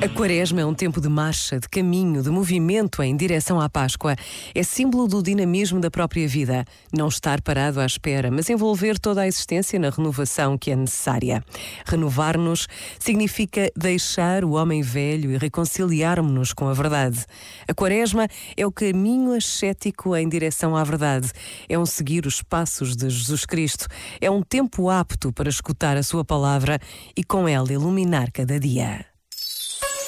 A Quaresma é um tempo de marcha, de caminho, de movimento em direção à Páscoa. É símbolo do dinamismo da própria vida. Não estar parado à espera, mas envolver toda a existência na renovação que é necessária. Renovar-nos significa deixar o homem velho e reconciliarmos-nos com a verdade. A Quaresma é o caminho ascético em direção à verdade. É um seguir os passos de Jesus Cristo. É um tempo apto para escutar a sua palavra e com ela iluminar cada dia.